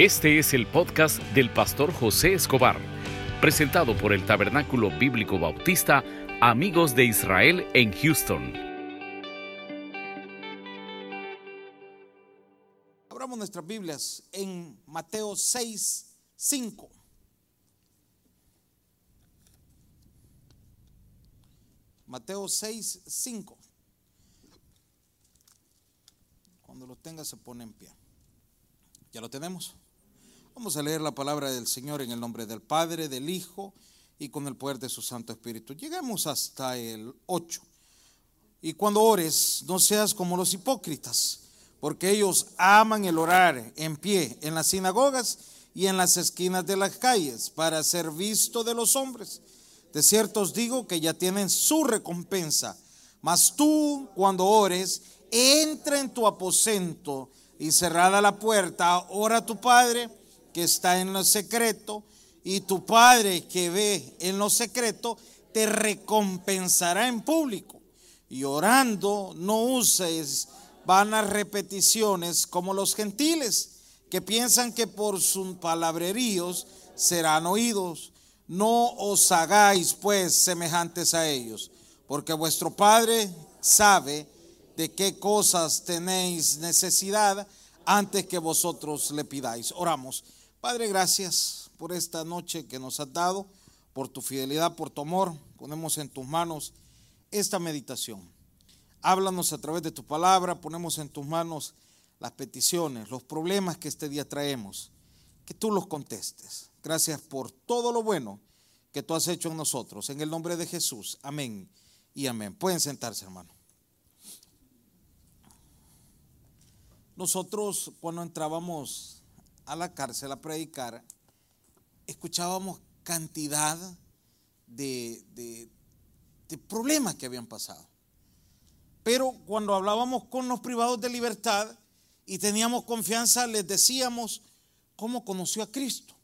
Este es el podcast del pastor José Escobar, presentado por el Tabernáculo Bíblico Bautista Amigos de Israel en Houston. Abramos nuestras Biblias en Mateo 6, 5. Mateo 6, 5. Cuando lo tenga se pone en pie. ¿Ya lo tenemos? Vamos a leer la palabra del Señor en el nombre del Padre, del Hijo y con el poder de su Santo Espíritu. Llegamos hasta el 8. Y cuando ores, no seas como los hipócritas, porque ellos aman el orar en pie en las sinagogas y en las esquinas de las calles para ser visto de los hombres. De cierto os digo que ya tienen su recompensa. Mas tú, cuando ores, entra en tu aposento y cerrada la puerta, ora a tu Padre que está en lo secreto, y tu Padre que ve en lo secreto, te recompensará en público. Y orando, no uses vanas repeticiones como los gentiles, que piensan que por sus palabreríos serán oídos. No os hagáis pues semejantes a ellos, porque vuestro Padre sabe de qué cosas tenéis necesidad antes que vosotros le pidáis. Oramos. Padre, gracias por esta noche que nos has dado, por tu fidelidad, por tu amor. Ponemos en tus manos esta meditación. Háblanos a través de tu palabra, ponemos en tus manos las peticiones, los problemas que este día traemos, que tú los contestes. Gracias por todo lo bueno que tú has hecho en nosotros. En el nombre de Jesús. Amén y amén. Pueden sentarse, hermano. Nosotros cuando entrábamos a la cárcel a predicar, escuchábamos cantidad de, de, problemas que habían pasado. Pero cuando hablábamos con los privados de libertad y teníamos confianza, les decíamos cómo conoció a Cristo.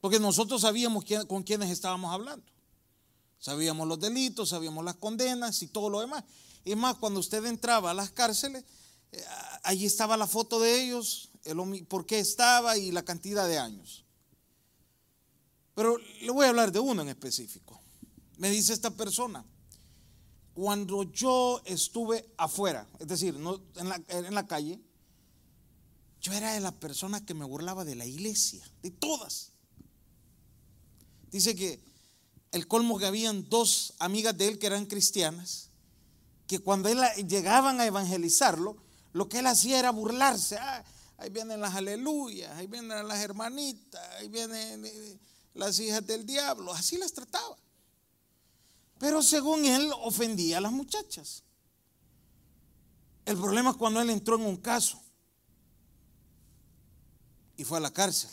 Porque nosotros sabíamos con quiénes estábamos hablando. Sabíamos los delitos, sabíamos las condenas y todo lo demás. Y más, cuando usted entraba a las cárceles, eh, allí estaba la foto de ellos, por qué estaba y la cantidad de años. Pero le voy a hablar de uno en específico. Me dice esta persona, cuando yo estuve afuera, es decir, en, la, en la calle, yo era de la persona que me burlaba de la iglesia, de todas. Dice que el colmo que habían dos amigas de él que eran cristianas, que cuando él, llegaban a evangelizarlo, lo que él hacía era burlarse. Ah, ahí vienen las aleluyas, ahí vienen las hermanitas, ahí vienen eh, las hijas del diablo, así las trataba. Pero según él ofendía a las muchachas. El problema es cuando él entró en un caso y fue a la cárcel.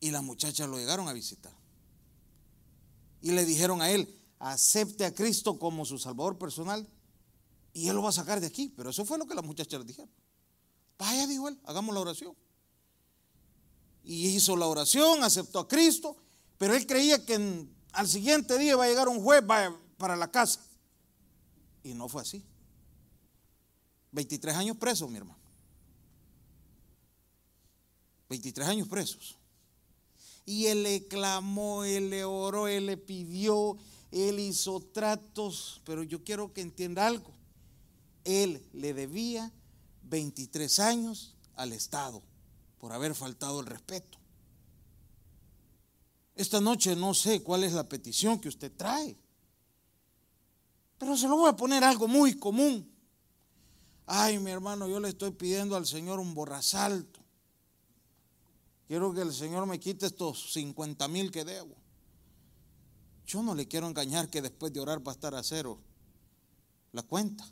Y las muchachas lo llegaron a visitar. Y le dijeron a él, acepte a Cristo como su Salvador personal y él lo va a sacar de aquí. Pero eso fue lo que las muchachas le dijeron. Vaya, dijo él, hagamos la oración. Y hizo la oración, aceptó a Cristo, pero él creía que al siguiente día iba a llegar un juez para la casa. Y no fue así. 23 años presos, mi hermano. 23 años presos. Y él le clamó, él le oró, él le pidió, él hizo tratos, pero yo quiero que entienda algo. Él le debía 23 años al Estado por haber faltado el respeto. Esta noche no sé cuál es la petición que usted trae, pero se lo voy a poner algo muy común. Ay, mi hermano, yo le estoy pidiendo al Señor un borrasalto. Quiero que el Señor me quite estos 50 mil que debo. Yo no le quiero engañar que después de orar va a estar a cero la cuenta.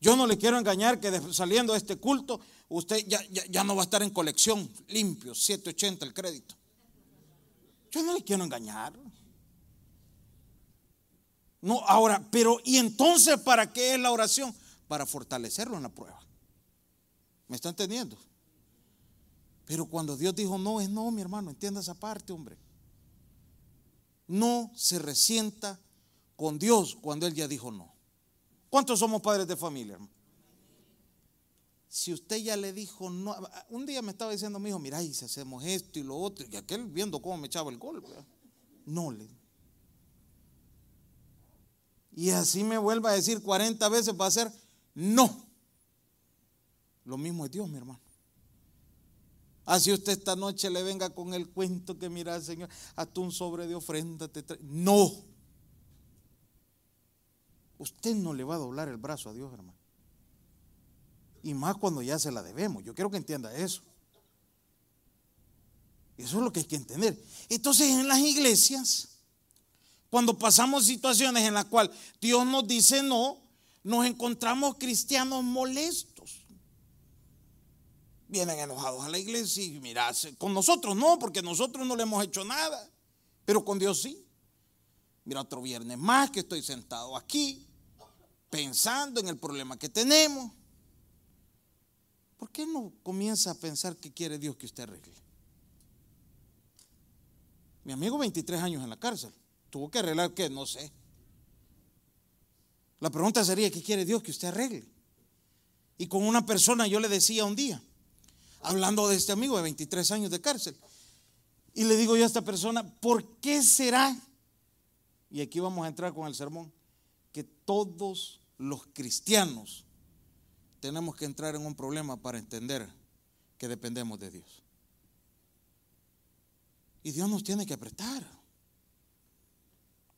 Yo no le quiero engañar que saliendo de este culto, usted ya, no va a estar en colección limpio, 780 el crédito. Yo no le quiero engañar. No, ahora, pero ¿y entonces para qué es la oración? Para fortalecerlo en la prueba. ¿Me está entendiendo? Pero cuando Dios dijo no, es no, mi hermano, entienda esa parte, hombre. No se resienta con Dios cuando Él ya dijo no. ¿Cuántos somos padres de familia? si usted ya le dijo no, un día me estaba diciendo mi hijo, mira, y si hacemos esto y lo otro, y aquel viendo cómo me echaba el golpe, no le. Y así me vuelva a decir 40 veces va a ser no. Lo mismo es Dios, mi hermano. Así usted esta noche le venga con el cuento que mira, Señor, hasta un sobre de ofrenda te trae. No. Usted no le va a doblar el brazo a Dios, hermano. Y más cuando ya se la debemos. Yo quiero que entienda eso. Eso es lo que hay que entender. Entonces en las iglesias, cuando pasamos situaciones en las cuales Dios nos dice no, nos encontramos cristianos molestos. Vienen enojados a la iglesia y mira, con nosotros no, porque nosotros no le hemos hecho nada, pero con Dios sí. Mira, otro viernes más que estoy sentado aquí, pensando en el problema que tenemos. ¿Por qué no comienza a pensar que quiere Dios que usted arregle? Mi amigo 23 años en la cárcel, tuvo que arreglar qué, no sé. La pregunta sería, ¿qué quiere Dios que usted arregle? Y con una persona yo le decía un día, hablando de este amigo de 23 años de cárcel, y le digo yo a esta persona, ¿por qué será? Y aquí vamos a entrar con el sermón, que todos los cristianos tenemos que entrar en un problema para entender que dependemos de Dios. Y Dios nos tiene que apretar.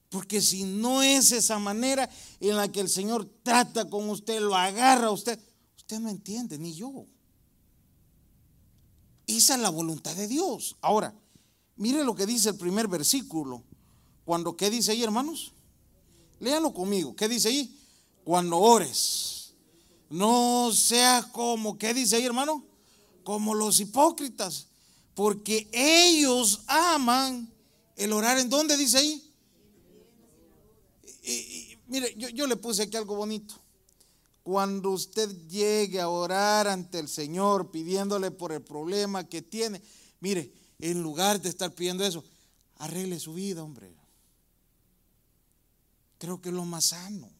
Porque si no es esa manera en la que el Señor trata con usted, lo agarra a usted, usted no entiende, ni yo. Esa es la voluntad de Dios. Ahora, mire lo que dice el primer versículo. Cuando, ¿qué dice ahí, hermanos? Léanlo conmigo. ¿Qué dice ahí? Cuando ores no sea como, ¿qué dice ahí, hermano? Como los hipócritas, porque ellos aman el orar. ¿En dónde dice ahí? Y, mire, yo, yo le puse aquí algo bonito. Cuando usted llegue a orar ante el Señor pidiéndole por el problema que tiene, mire, en lugar de estar pidiendo eso, arregle su vida, hombre. Creo que es lo más sano.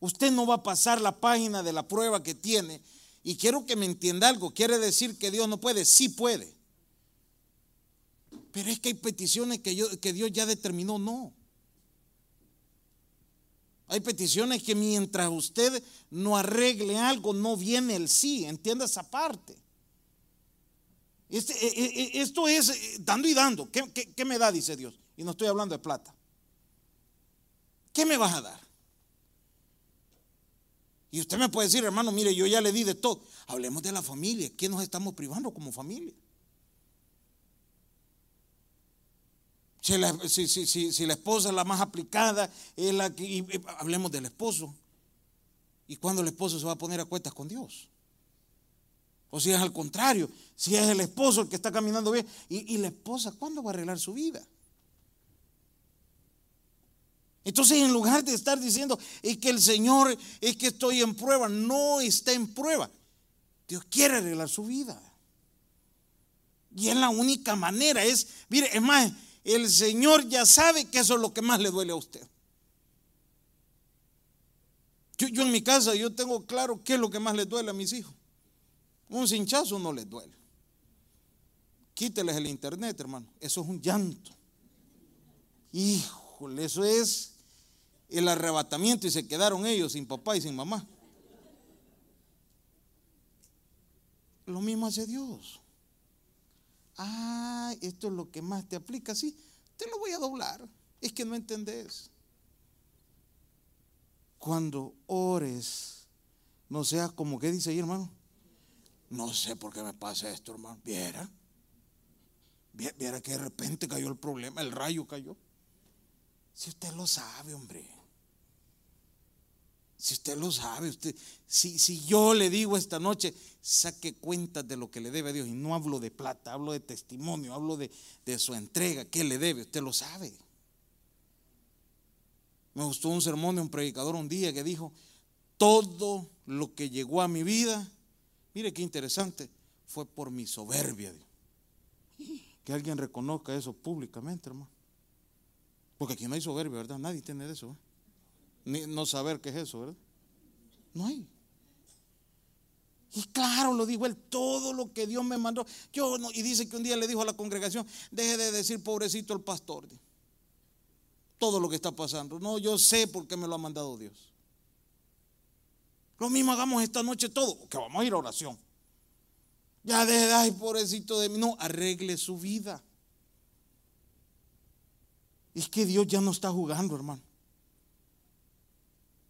Usted no va a pasar la página de la prueba que tiene. Y quiero que me entienda algo. ¿Quiere decir que Dios no puede? Sí puede. Pero es que hay peticiones que, que Dios ya determinó, no. Hay peticiones que mientras usted no arregle algo, no viene el sí. Entienda esa parte. Este, e, e, e, esto es eh, dando y dando. ¿Qué, ¿Qué me da? Dice Dios. Y no estoy hablando de plata. ¿Qué me vas a dar? Y usted me puede decir, hermano, mire, yo ya le di de todo. Hablemos de la familia. ¿Qué nos estamos privando como familia? Si la, esposa es la más aplicada, es la que, hablemos del esposo. ¿Y cuándo el esposo se va a poner a cuentas con Dios? O si es al contrario, si es el esposo el que está caminando bien, y, y la esposa, ¿cuándo va a arreglar su vida? Entonces, en lugar de estar diciendo, es que el Señor, es que estoy en prueba, no está en prueba. Dios quiere arreglar su vida. Y es la única manera, es, mire, es más, el Señor ya sabe que eso es lo que más le duele a usted. Yo, yo en mi casa, yo tengo claro qué es lo que más le duele a mis hijos. Un cinchazo no les duele. Quíteles el internet, hermano. Eso es un llanto. Híjole, eso es el arrebatamiento y se quedaron ellos sin papá y sin mamá. Lo mismo hace Dios. Ah, esto es lo que más te aplica, sí, te lo voy a doblar. Es que no entendés. Cuando ores, no seas como que dice ahí, hermano. No sé por qué me pasa esto, hermano. Viera. Viera que de repente cayó el problema, el rayo cayó. Si usted lo sabe, hombre. Si usted lo sabe, usted, si, si yo le digo esta noche, saque cuentas de lo que le debe a Dios, y no hablo de plata, hablo de testimonio, hablo de, de su entrega, ¿qué le debe? Usted lo sabe. Me gustó un sermón de un predicador un día que dijo, todo lo que llegó a mi vida, mire qué interesante, fue por mi soberbia. Que alguien reconozca eso públicamente, hermano. Porque aquí no hay soberbia, ¿verdad? Nadie tiene eso. ¿eh? No saber qué es eso, ¿verdad? No hay. Y claro, lo dijo él, todo lo que Dios me mandó. Yo no, y dice que un día le dijo a la congregación, deje de decir pobrecito el pastor. Todo lo que está pasando. No, yo sé por qué me lo ha mandado Dios. Lo mismo hagamos esta noche todo, que vamos a ir a oración. Ya deje de, ay, pobrecito de mí. No, arregle su vida. Es que Dios ya no está jugando, hermano.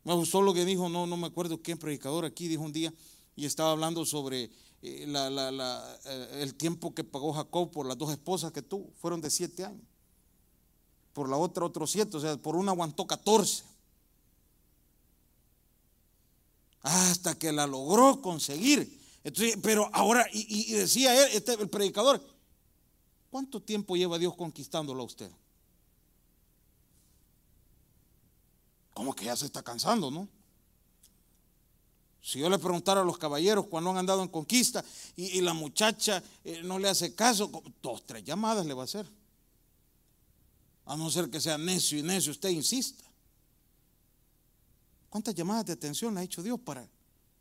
Me gustó lo que dijo, no, no me acuerdo qué predicador aquí dijo un día, y estaba hablando sobre eh, eh, el tiempo que pagó Jacob por las dos esposas que tuvo, fueron de siete años. Por la otra otros siete, o sea, por una aguantó catorce. Hasta que la logró conseguir. pero ahora, y, decía él, este, el predicador, ¿cuánto tiempo lleva Dios conquistándolo a usted? ¿Cómo que ya se está cansando, no? Si yo le preguntara a los caballeros cuando han andado en conquista y, la muchacha eh, no le hace caso, dos, tres llamadas le va a hacer. A no ser que sea necio y necio, usted insista. ¿Cuántas llamadas de atención ha hecho Dios para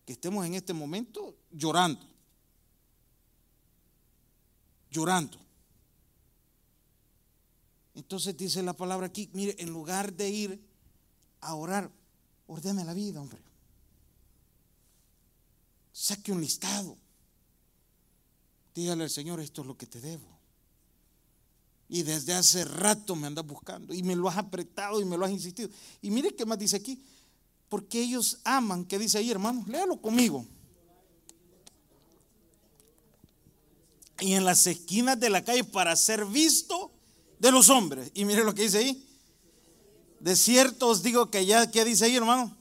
que estemos en este momento llorando? Llorando. Entonces dice la palabra aquí, mire, en lugar de ir a orar, ordene la vida, hombre. Saque un listado. Dígale al Señor, esto es lo que te debo. Y desde hace rato me andas buscando y me lo has apretado y me lo has insistido. Y mire qué más dice aquí. Porque ellos aman, ¿qué dice ahí, hermano? Léalo conmigo. Y en las esquinas de la calle para ser visto de los hombres. Y mire lo que dice ahí. De cierto os digo que ya, ¿qué dice ahí, hermano?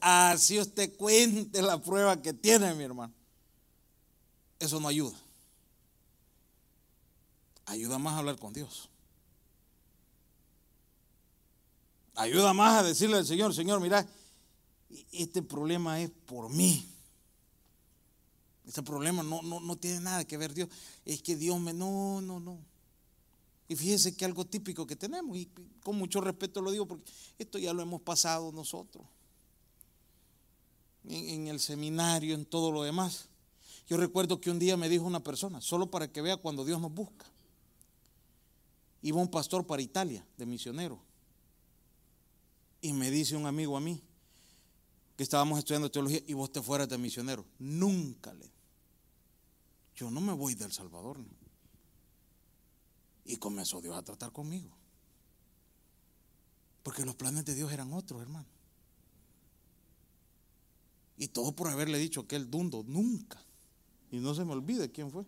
Así usted cuente la prueba que tiene, mi hermano. Eso no ayuda. Ayuda más a hablar con Dios. Ayuda más a decirle al Señor, Señor, mira, este problema es por mí. Este problema no, no, no tiene nada que ver Dios. Es que Dios me... No, no, no. Y fíjese que algo típico que tenemos, y con mucho respeto lo digo porque esto ya lo hemos pasado nosotros en, el seminario, en todo lo demás. Yo recuerdo que un día me dijo una persona, solo para que vea cuando Dios nos busca. Iba un pastor para Italia, de misionero. Y me dice un amigo a mí, que estábamos estudiando teología, y vos te fueras de misionero. Nunca le. Yo no me voy del Salvador. Y comenzó Dios a tratar conmigo. Porque los planes de Dios eran otros, hermano. Y todo por haberle dicho aquel dundo, nunca. Y no se me olvide quién fue.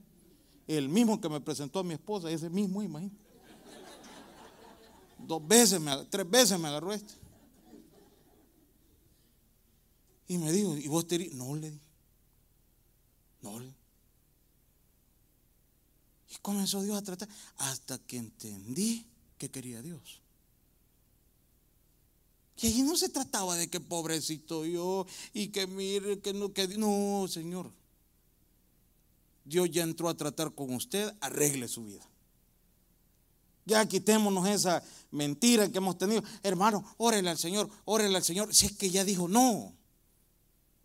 El mismo que me presentó a mi esposa, ese mismo, imagínate. Dos veces, me, tres veces me agarró este. Y me dijo, ¿y vos te No le di. No le. Comenzó Dios a tratar hasta que entendí que quería Dios. Y allí no se trataba de que pobrecito yo y que mire, que no, que no, Señor. Dios ya entró a tratar con usted, arregle su vida. Ya quitémonos esa mentira que hemos tenido. Hermano, órele al Señor, órele al Señor. Si es que ya dijo no.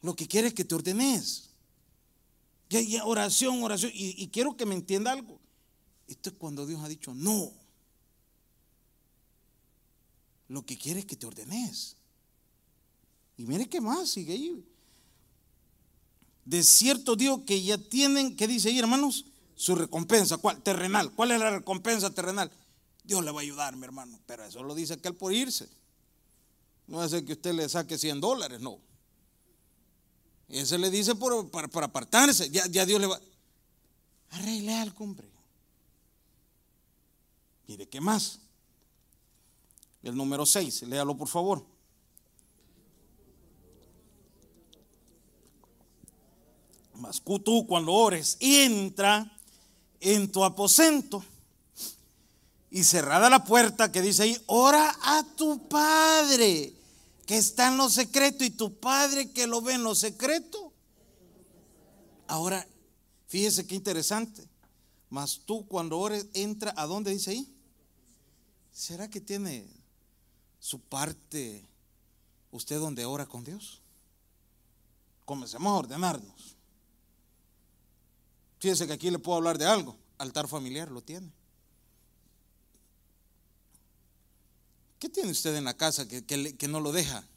Lo que quiere es que te ordenes. Oración, oración. Y, quiero que me entienda algo. Esto es cuando Dios ha dicho no lo que quiere es que te ordenes. Y mire qué más, sigue ahí. De cierto digo que ya tienen, ¿qué dice ahí, hermanos? Su recompensa, ¿cuál? Terrenal. ¿Cuál es la recompensa terrenal? Dios le va a ayudar, mi hermano. Pero eso lo dice aquel por irse. No ser que usted le saque 100 dólares, no. Ese le dice por, para, apartarse. Ya, Dios le va. Arregle algo, hombre. Mire, ¿qué más? El número 6, léalo por favor. Mas tú cuando ores, entra en tu aposento y cerrada la puerta que dice ahí, ora a tu Padre que está en lo secreto y tu Padre que lo ve en lo secreto. Ahora, fíjese qué interesante. Mas tú cuando ores, entra a dónde dice ahí. ¿Será que tiene su parte usted donde ora con Dios? Comencemos a ordenarnos. Fíjese que aquí le puedo hablar de algo. Altar familiar lo tiene. ¿Qué tiene usted en la casa que, que no lo deja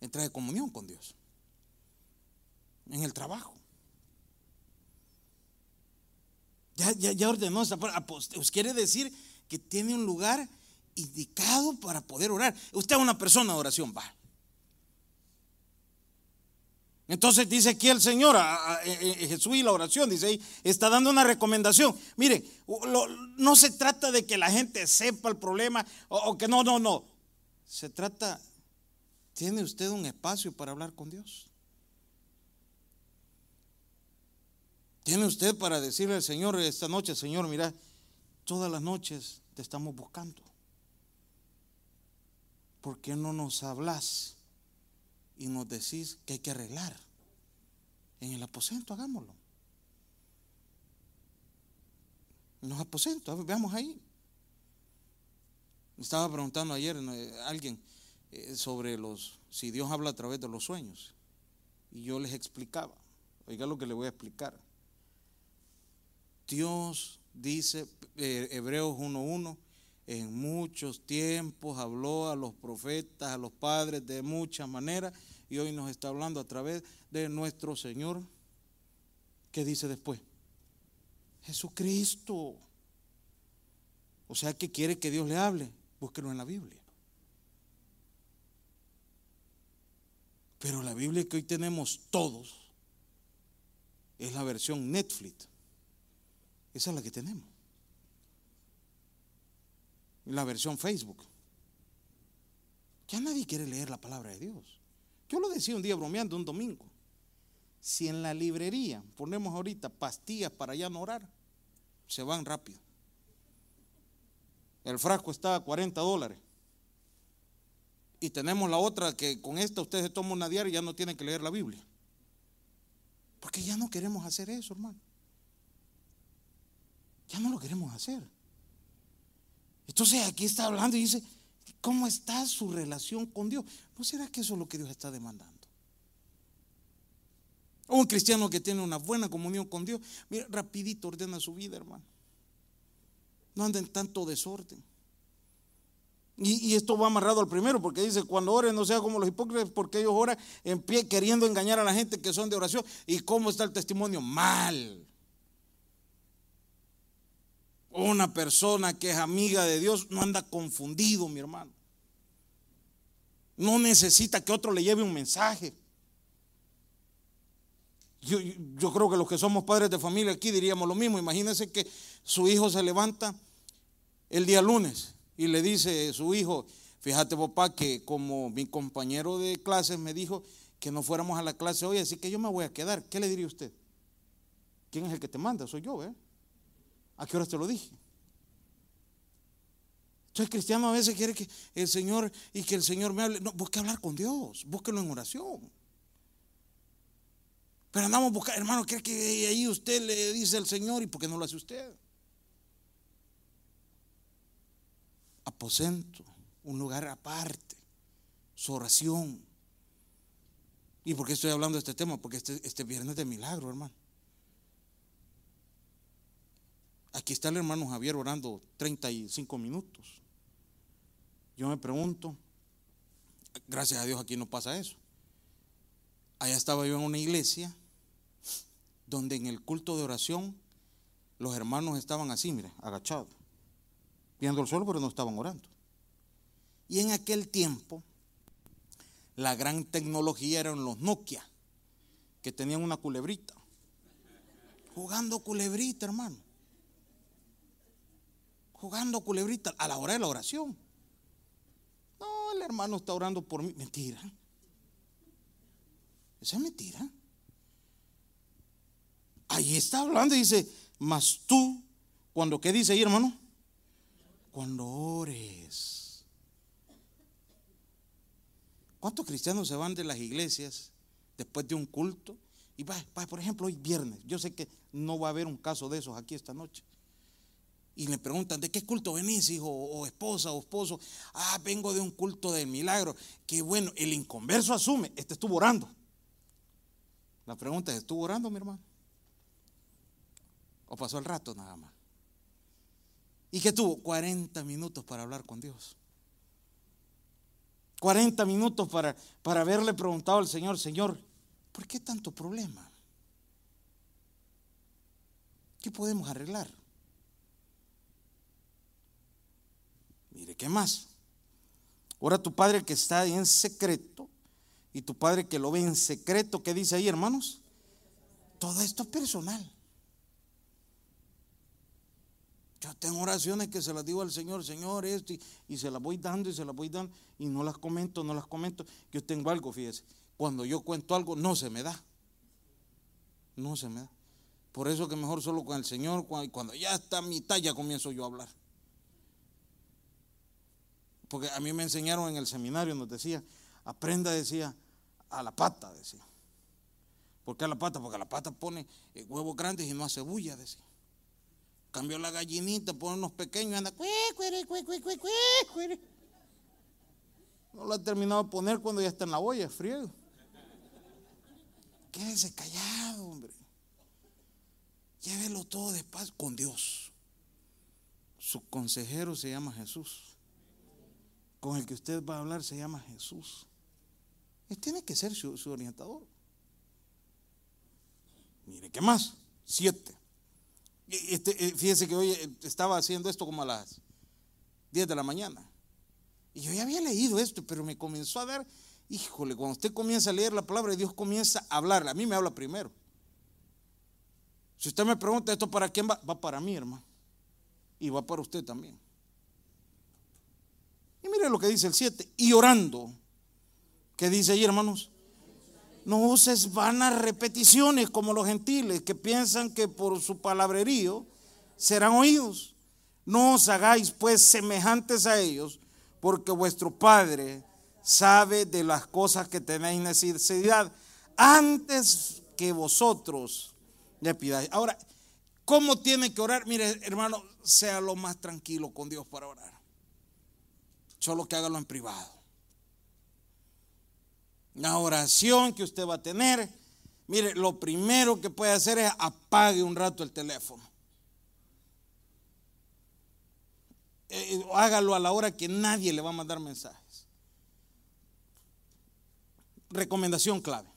entrar en comunión con Dios? En el trabajo. Ya, ya, ya ordenó pues quiere decir que tiene un lugar indicado para poder orar. Usted es una persona de oración, va. Entonces dice aquí el Señor, a, Jesús y la oración, dice ahí, está dando una recomendación. Mire, no se trata de que la gente sepa el problema o, que no, no, no. Se trata, ¿tiene usted un espacio para hablar con Dios? ¿Tiene usted para decirle al Señor esta noche, Señor, mira, todas las noches te estamos buscando? ¿Por qué no nos hablas? Y nos decís que hay que arreglar en el aposento, hagámoslo. En los aposentos, veamos ahí. Estaba preguntando ayer eh, alguien eh, sobre los, si Dios habla a través de los sueños. Y yo les explicaba, oiga lo que le voy a explicar. Dios dice, eh, Hebreos 1.1, en muchos tiempos habló a los profetas, a los padres de muchas maneras y hoy nos está hablando a través de nuestro Señor. ¿Qué dice después? Jesucristo. O sea que quiere que Dios le hable, búsquelo en la Biblia. Pero la Biblia que hoy tenemos todos es la versión Netflix. Esa es la que tenemos la versión Facebook. Ya nadie quiere leer la palabra de Dios. Yo lo decía un día bromeando, un domingo. Si en la librería ponemos ahorita pastillas para ya no orar, se van rápido. El frasco está a 40 dólares. Y tenemos la otra que con esta usted se toma una diaria y ya no tiene que leer la Biblia. Porque ya no queremos hacer eso, hermano. Ya no lo queremos hacer. Entonces aquí está hablando y dice, ¿cómo está su relación con Dios? ¿No será que eso es lo que Dios está demandando? Un cristiano que tiene una buena comunión con Dios, mira, rapidito ordena su vida, hermano. No anda en tanto desorden. Y, esto va amarrado al primero, porque dice, cuando oren no sea como los hipócritas, porque ellos oran en pie queriendo engañar a la gente que son de oración. ¿Y cómo está el testimonio? Mal. Una persona que es amiga de Dios no anda confundido, mi hermano. No necesita que otro le lleve un mensaje. Yo, yo, creo que los que somos padres de familia aquí diríamos lo mismo. Imagínense que su hijo se levanta el día lunes y le dice a su hijo, fíjate papá que como mi compañero de clases me dijo que no fuéramos a la clase hoy, así que yo me voy a quedar. ¿Qué le diría usted? ¿Quién es el que te manda? Soy yo, ¿eh? ¿A qué hora te lo dije? Entonces cristiano a veces quiere que el Señor y que el Señor me hable. No, busque hablar con Dios, búsquelo en oración. Pero andamos buscando, hermano, ¿cree que ahí usted le dice al Señor y por qué no lo hace usted? Aposento, un lugar aparte, su oración. ¿Y por qué estoy hablando de este tema? Porque este, este viernes de milagro, hermano. Aquí está el hermano Javier orando 35 minutos. Yo me pregunto, gracias a Dios aquí no pasa eso. Allá estaba yo en una iglesia donde en el culto de oración los hermanos estaban así, mire, agachados, viendo el suelo, pero no estaban orando. Y en aquel tiempo, la gran tecnología eran los Nokia, que tenían una culebrita. Jugando culebrita, hermano jugando culebrita a la hora de la oración. No, el hermano está orando por mí. Mentira. Esa es mentira. Ahí está hablando y dice, mas tú, cuando, ¿qué dice ahí, hermano? Cuando ores. ¿Cuántos cristianos se van de las iglesias después de un culto? Y va, va, por ejemplo, hoy viernes. Yo sé que no va a haber un caso de esos aquí esta noche y le preguntan, ¿de qué culto venís, hijo o esposa o esposo? Ah, vengo de un culto del milagro. Que bueno, el inconverso asume, este estuvo orando. La pregunta es, ¿estuvo orando, mi hermano? pasó el rato nada más. ¿Y que tuvo? 40 minutos para hablar con Dios. 40 minutos para, para haberle preguntado al Señor, Señor, ¿por qué tanto problema? ¿Qué podemos arreglar? Mire, ¿qué más? Ahora tu padre que está en secreto y tu padre que lo ve en secreto, ¿qué dice ahí, hermanos? Todo esto es personal. Yo tengo oraciones que se las digo al Señor, Señor, esto, y, se las voy dando y se las voy dando, y no las comento, no las comento. Yo tengo algo, fíjese, cuando yo cuento algo, no se me da. No se me da. Por eso que mejor solo con el Señor, cuando ya está mi talla, comienzo yo a hablar. Porque a mí me enseñaron en el seminario, nos decía, aprenda, decía, a la pata, decía. ¿Por qué a la pata? Porque la pata pone eh, huevos grandes y no hace bulla, decía. Cambió la gallinita, pone unos pequeños anda. No lo ha terminado de poner cuando ya está en la olla, frío. Quédese callado, hombre. Llévelo todo de paz con Dios. Su consejero se llama Jesús. Con el que usted va a hablar se llama Jesús. Él tiene que ser su, orientador. Mire, ¿qué más? Siete. Este, eh, fíjese que hoy eh, estaba haciendo esto como a las 10 de la mañana. Y yo ya había leído esto, pero me comenzó a dar, híjole, cuando usted comienza a leer la palabra, Dios comienza a hablar. A mí me habla primero. Si usted me pregunta esto para quién va, va para mí, hermano. Y va para usted también. Y mire lo que dice el 7. Y orando. ¿Qué dice ahí, hermanos? No uses vanas repeticiones como los gentiles que piensan que por su palabrerío serán oídos. No os hagáis pues semejantes a ellos, porque vuestro Padre sabe de las cosas que tenéis necesidad antes que vosotros le pidáis. Ahora, ¿cómo tiene que orar? Mire, hermano, sea lo más tranquilo con Dios para orar. Solo que hágalo en privado. La oración que usted va a tener, mire, lo primero que puede hacer es apague un rato el teléfono. Eh, eh, hágalo a la hora que nadie le va a mandar mensajes. Recomendación clave.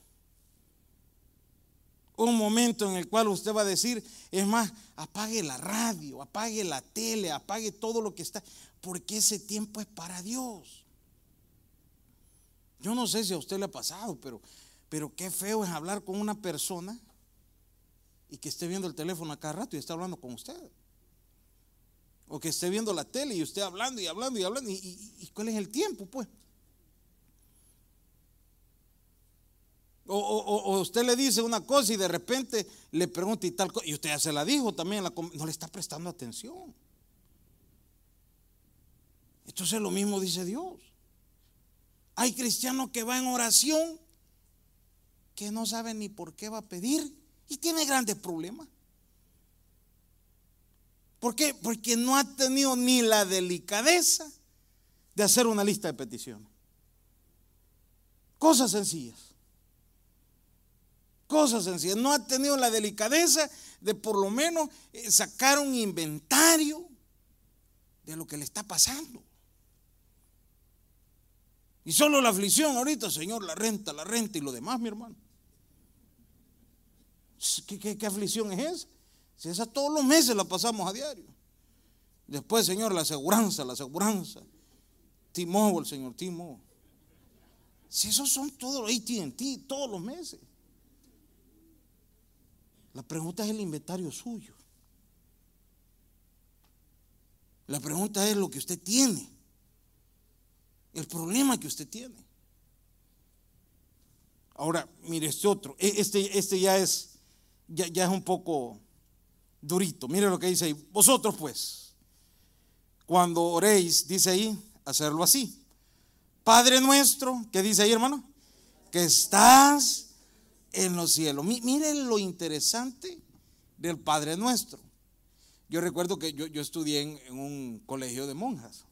Un momento en el cual usted va a decir, es más, apague la radio, apague la tele, apague todo lo que está, porque ese tiempo es para Dios. Yo no sé si a usted le ha pasado, pero, pero qué feo es hablar con una persona y que esté viendo el teléfono a cada rato y está hablando con usted. O que esté viendo la tele y usted hablando y hablando y hablando. ¿Y, cuál es el tiempo, pues? O, usted le dice una cosa y de repente le pregunta y tal cosa. Y usted ya se la dijo también, no le está prestando atención. Entonces lo mismo dice Dios. Hay cristianos que van en oración que no saben ni por qué va a pedir y tiene grandes problemas. ¿Por qué? Porque no ha tenido ni la delicadeza de hacer una lista de peticiones. Cosas sencillas. Cosas sencillas. No ha tenido la delicadeza de por lo menos eh, sacar un inventario de lo que le está pasando. Y solo la aflicción ahorita, Señor, la renta, la renta y lo demás, mi hermano. ¿Qué, aflicción es esa? Si esa todos los meses la pasamos a diario. Después, Señor, la aseguranza, la aseguranza. el Señor, Timo. Si esos son todos ATT, todos los meses. La pregunta es el inventario suyo. La pregunta es lo que usted tiene el problema que usted tiene. Ahora, mire este otro. E, este, este ya, es, ya, ya es un poco durito. Mire lo que dice ahí. Vosotros pues, cuando oréis, dice ahí, hacerlo así. Padre nuestro, ¿qué dice ahí hermano? Que estás en los cielos. Miren lo interesante del Padre nuestro. Yo recuerdo que yo, estudié en un colegio de monjas.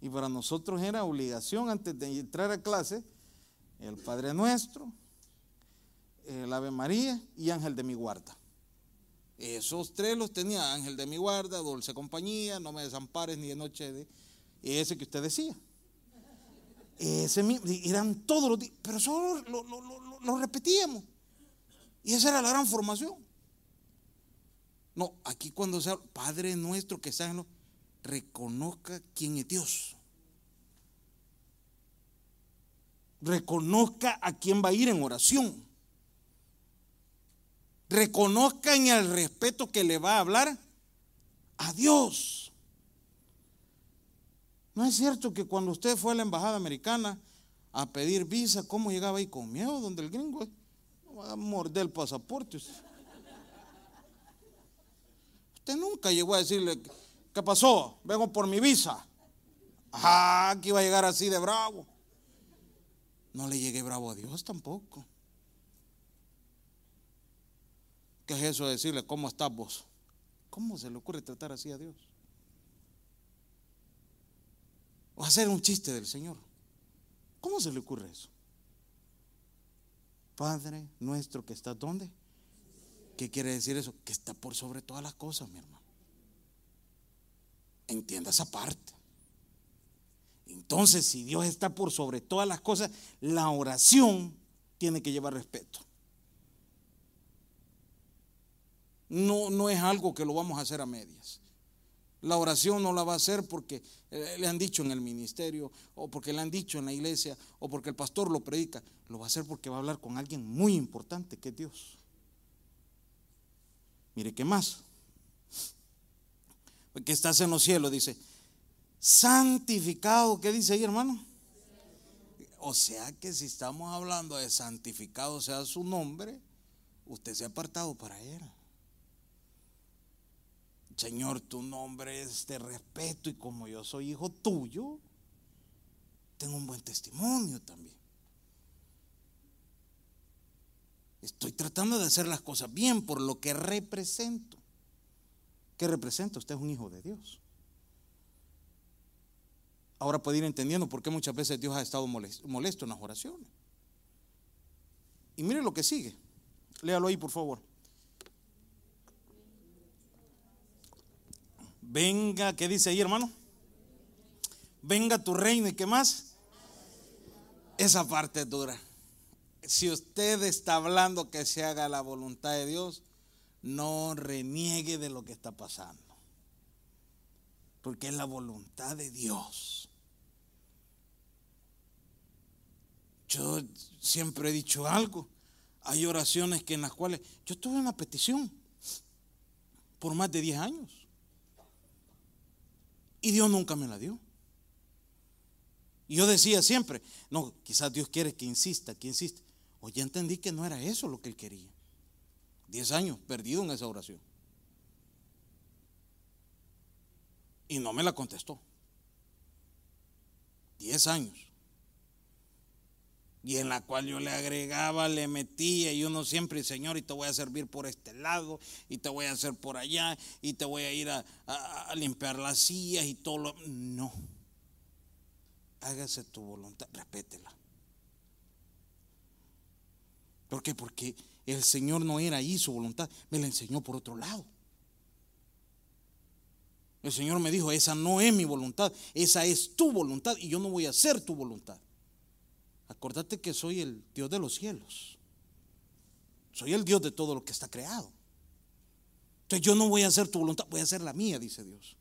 Y para nosotros era obligación antes de entrar a clase el Padre Nuestro, el Ave María y Ángel de mi guarda. Esos tres los tenía Ángel de mi guarda, Dulce Compañía, No me desampares ni de noche de... Ese que usted decía. Ese eran todos los días, pero solo lo, repetíamos. Y esa era la gran formación. No, aquí cuando se habla, Padre nuestro que está en reconozca quién es Dios. Reconozca a quién va a ir en oración. Reconozca en el respeto que le va a hablar a Dios. No es cierto que cuando usted fue a la embajada americana a pedir visa, ¿cómo llegaba ahí con miedo? Donde el gringo va a morder el pasaporte. Usted nunca llegó a decirle, ¿qué pasó? Vengo por mi visa. Ah, que iba a llegar así de bravo. No le llegué bravo a Dios tampoco. ¿Qué es eso de decirle, ¿cómo estás vos? ¿Cómo se le ocurre tratar así a Dios? O hacer un chiste del Señor. ¿Cómo se le ocurre eso? Padre nuestro que está donde? ¿Qué quiere decir eso? Que está por sobre todas las cosas, mi hermano. Entienda esa parte. Entonces, si Dios está por sobre todas las cosas, la oración tiene que llevar respeto. No, no es algo que lo vamos a hacer a medias. La oración no la va a hacer porque eh, le han dicho en el ministerio, o porque le han dicho en la iglesia, o porque el pastor lo predica. Lo va a hacer porque va a hablar con alguien muy importante que es Dios. Mire, ¿qué más? Que estás en los cielos, dice, santificado, ¿qué dice ahí, hermano? O sea que si estamos hablando de santificado sea su nombre, usted se ha apartado para él. Señor, tu nombre es de respeto y como yo soy hijo tuyo, tengo un buen testimonio también. Estoy tratando de hacer las cosas bien por lo que represento. ¿Qué representa? Usted es un hijo de Dios. Ahora puede ir entendiendo por qué muchas veces Dios ha estado molesto en las oraciones. Y mire lo que sigue. Léalo ahí, por favor. Venga, ¿qué dice ahí, hermano? Venga tu reino y qué más. Esa parte es dura. Si usted está hablando que se haga la voluntad de Dios, no reniegue de lo que está pasando. Porque es la voluntad de Dios. Yo siempre he dicho algo. Hay oraciones que en las cuales yo tuve una petición por más de 10 años. Y Dios nunca me la dio. Y yo decía siempre, no, quizás Dios quiere que insista, que insista. O ya entendí que no era eso lo que él quería. Diez años perdido en esa oración. Y no me la contestó. Diez años y en la cual yo le agregaba, le metía y uno siempre, Señor, y te voy a servir por este lado, y te voy a hacer por allá, y te voy a ir a, limpiar las sillas y todo lo... No, hágase tu voluntad, respétela. ¿Por qué? Porque el Señor no era ahí su voluntad, me la enseñó por otro lado. El Señor me dijo, esa no es mi voluntad, esa es tu voluntad y yo no voy a hacer tu voluntad. Acordate que soy el Dios de los cielos. Soy el Dios de todo lo que está creado. Entonces yo no voy a hacer tu voluntad, voy a hacer la mía, dice Dios.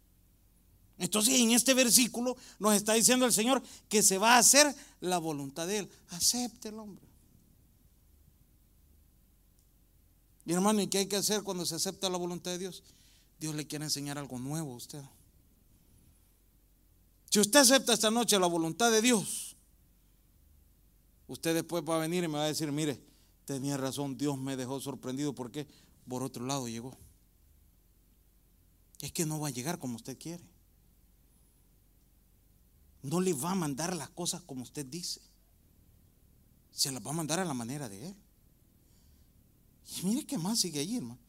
Entonces en este versículo nos está diciendo el Señor que se va a hacer la voluntad de Él. Acepte el hombre. Y hermano, ¿y qué hay que hacer cuando se acepta la voluntad de Dios? Dios le quiere enseñar algo nuevo a usted. Si usted acepta esta noche la voluntad de Dios, Usted después va a venir y me va a decir, mire, tenía razón, Dios me dejó sorprendido porque por otro lado llegó. Es que no va a llegar como usted quiere. No le va a mandar las cosas como usted dice. Se las va a mandar a la manera de Él. Y mire qué más sigue ahí, hermano.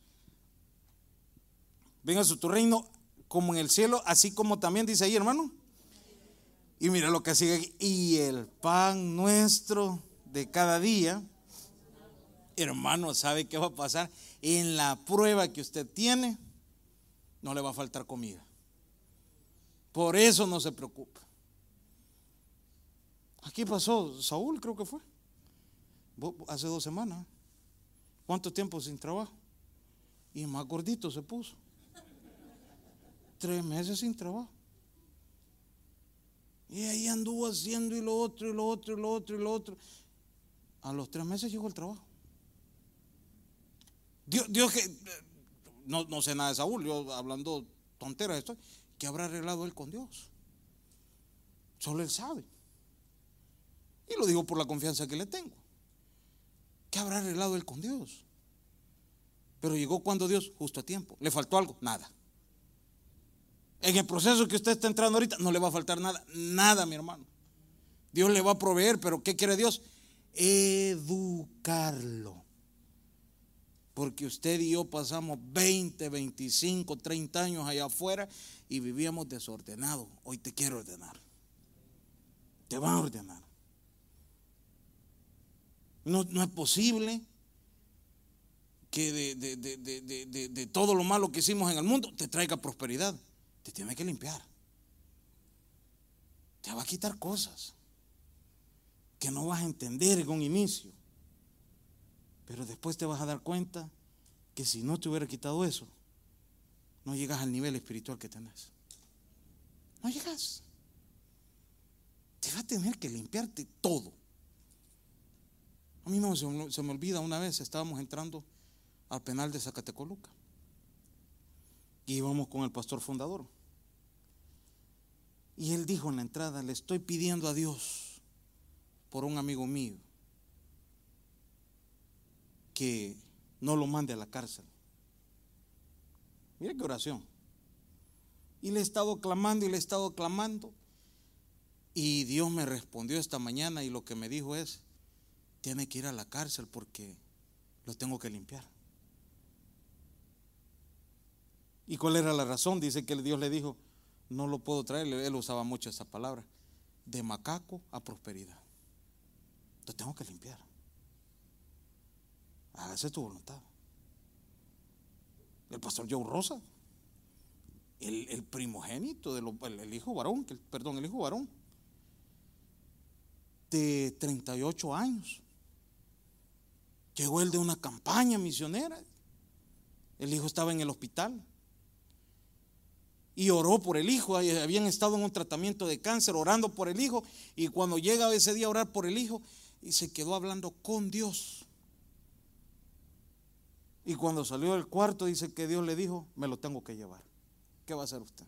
Venga su tu reino como en el cielo, así como también dice ahí, hermano y mira lo que sigue Y el pan nuestro de cada día, hermano, ¿sabe qué va a pasar? En la prueba que usted tiene, no le va a faltar comida. Por eso no se preocupe. Aquí pasó Saúl, creo que fue. Hace dos semanas. ¿Cuánto tiempo sin trabajo? Y más gordito se puso. Tres meses sin trabajo. Y ahí anduvo haciendo y lo otro, y lo otro, y lo otro, y lo otro. A los tres meses llegó el trabajo. Dios, que, no, no, sé nada de Saúl, yo hablando tonteras estoy, que habrá arreglado él con Dios. Solo él sabe. Y lo digo por la confianza que le tengo. ¿Qué habrá arreglado él con Dios? Pero llegó cuando Dios, justo a tiempo. ¿Le faltó algo? Nada. En el proceso que usted está entrando ahorita, no le va a faltar nada. Nada, mi hermano. Dios le va a proveer, pero ¿qué quiere Dios? Educarlo. Porque usted y yo pasamos 20, 25, 30 años allá afuera y vivíamos desordenados. Hoy te quiero ordenar. Te van a ordenar. No, no es posible que de, de, todo lo malo que hicimos en el mundo te traiga prosperidad. Te tiene que limpiar. Te va a quitar cosas que no vas a entender en un inicio. Pero después te vas a dar cuenta que si no te hubiera quitado eso, no llegas al nivel espiritual que tenés. No llegas. Te va a tener que limpiarte todo. A mí no se, me olvida una vez, estábamos entrando al penal de Zacatecoluca. Y íbamos con el pastor fundador. Y él dijo en la entrada, le estoy pidiendo a Dios por un amigo mío que no lo mande a la cárcel. Mire qué oración. Y le he estado clamando y le he estado clamando. Y Dios me respondió esta mañana y lo que me dijo es, tiene que ir a la cárcel porque lo tengo que limpiar. ¿Y cuál era la razón? Dice que Dios le dijo, no lo puedo traer, él usaba mucho esa palabra, de macaco a prosperidad. Lo tengo que limpiar. Hágase tu voluntad. El pastor Joe Rosa, el, primogénito, del el, hijo varón, perdón, el hijo varón, de 38 años. Llegó él de una campaña misionera. El hijo estaba en el hospital. Y oró por el hijo. Habían estado en un tratamiento de cáncer orando por el hijo. Y cuando llega ese día a orar por el hijo, y se quedó hablando con Dios. Y cuando salió del cuarto, dice que Dios le dijo, me lo tengo que llevar. ¿Qué va a hacer usted?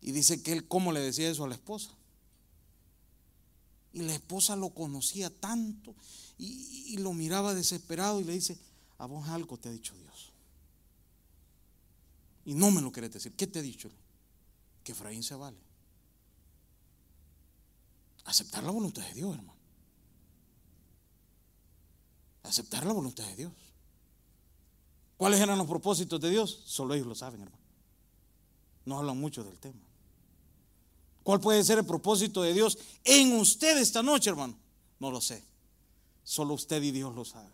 Y dice que él, ¿cómo le decía eso a la esposa? Y la esposa lo conocía tanto y, lo miraba desesperado y le dice, a vos algo te ha dicho Dios. Y no me lo querés decir. ¿Qué te ha dicho? Que Efraín se vale. Aceptar la voluntad de Dios, hermano. Aceptar la voluntad de Dios. ¿Cuáles eran los propósitos de Dios? Solo ellos lo saben, hermano. No hablan mucho del tema. ¿Cuál puede ser el propósito de Dios en usted esta noche, hermano? No lo sé. Solo usted y Dios lo sabe.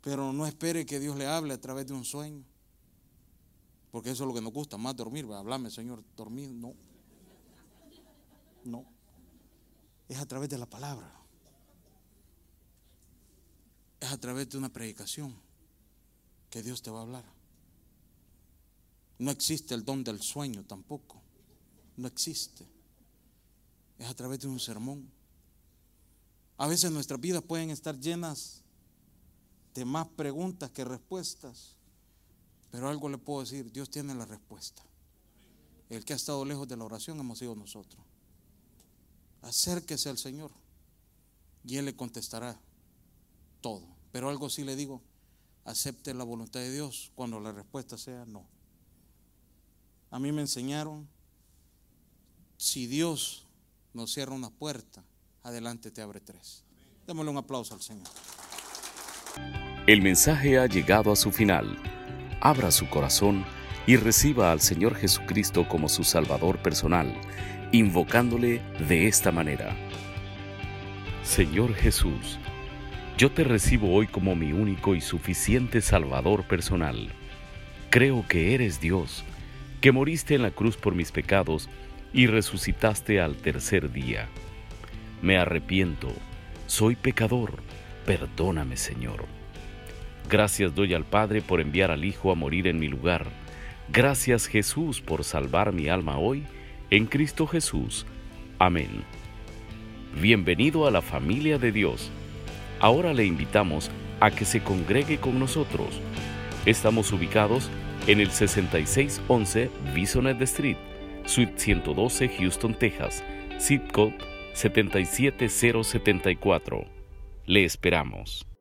Pero no espere que Dios le hable a través de un sueño. Porque eso es lo que nos gusta, más dormir. Háblame, Señor, dormir. No. No. Es a través de la palabra. Es a través de una predicación que Dios te va a hablar. No existe el don del sueño tampoco no existe. Es a través de un sermón. A veces nuestras vidas pueden estar llenas de más preguntas que respuestas, pero algo le puedo decir, Dios tiene la respuesta. El que ha estado lejos de la oración hemos sido nosotros. Acérquese al Señor y Él le contestará todo. Pero algo sí le digo, acepte la voluntad de Dios cuando la respuesta sea no. A mí me enseñaron si Dios nos cierra una puerta, adelante te abre tres. Démosle un aplauso al Señor. El mensaje ha llegado a su final. Abra su corazón y reciba al Señor Jesucristo como su Salvador personal, invocándole de esta manera. Señor Jesús, yo te recibo hoy como mi único y suficiente Salvador personal. Creo que eres Dios, que moriste en la cruz por mis pecados y resucitaste al tercer día. Me arrepiento, soy pecador, perdóname Señor. Gracias doy al Padre por enviar al Hijo a morir en mi lugar. Gracias Jesús por salvar mi alma hoy en Cristo Jesús. Amén. Bienvenido a la familia de Dios. Ahora le invitamos a que se congregue con nosotros. Estamos ubicados en el 6611 Bisonet Street, Suite 112, Houston, Texas, zip code 77074. Le esperamos.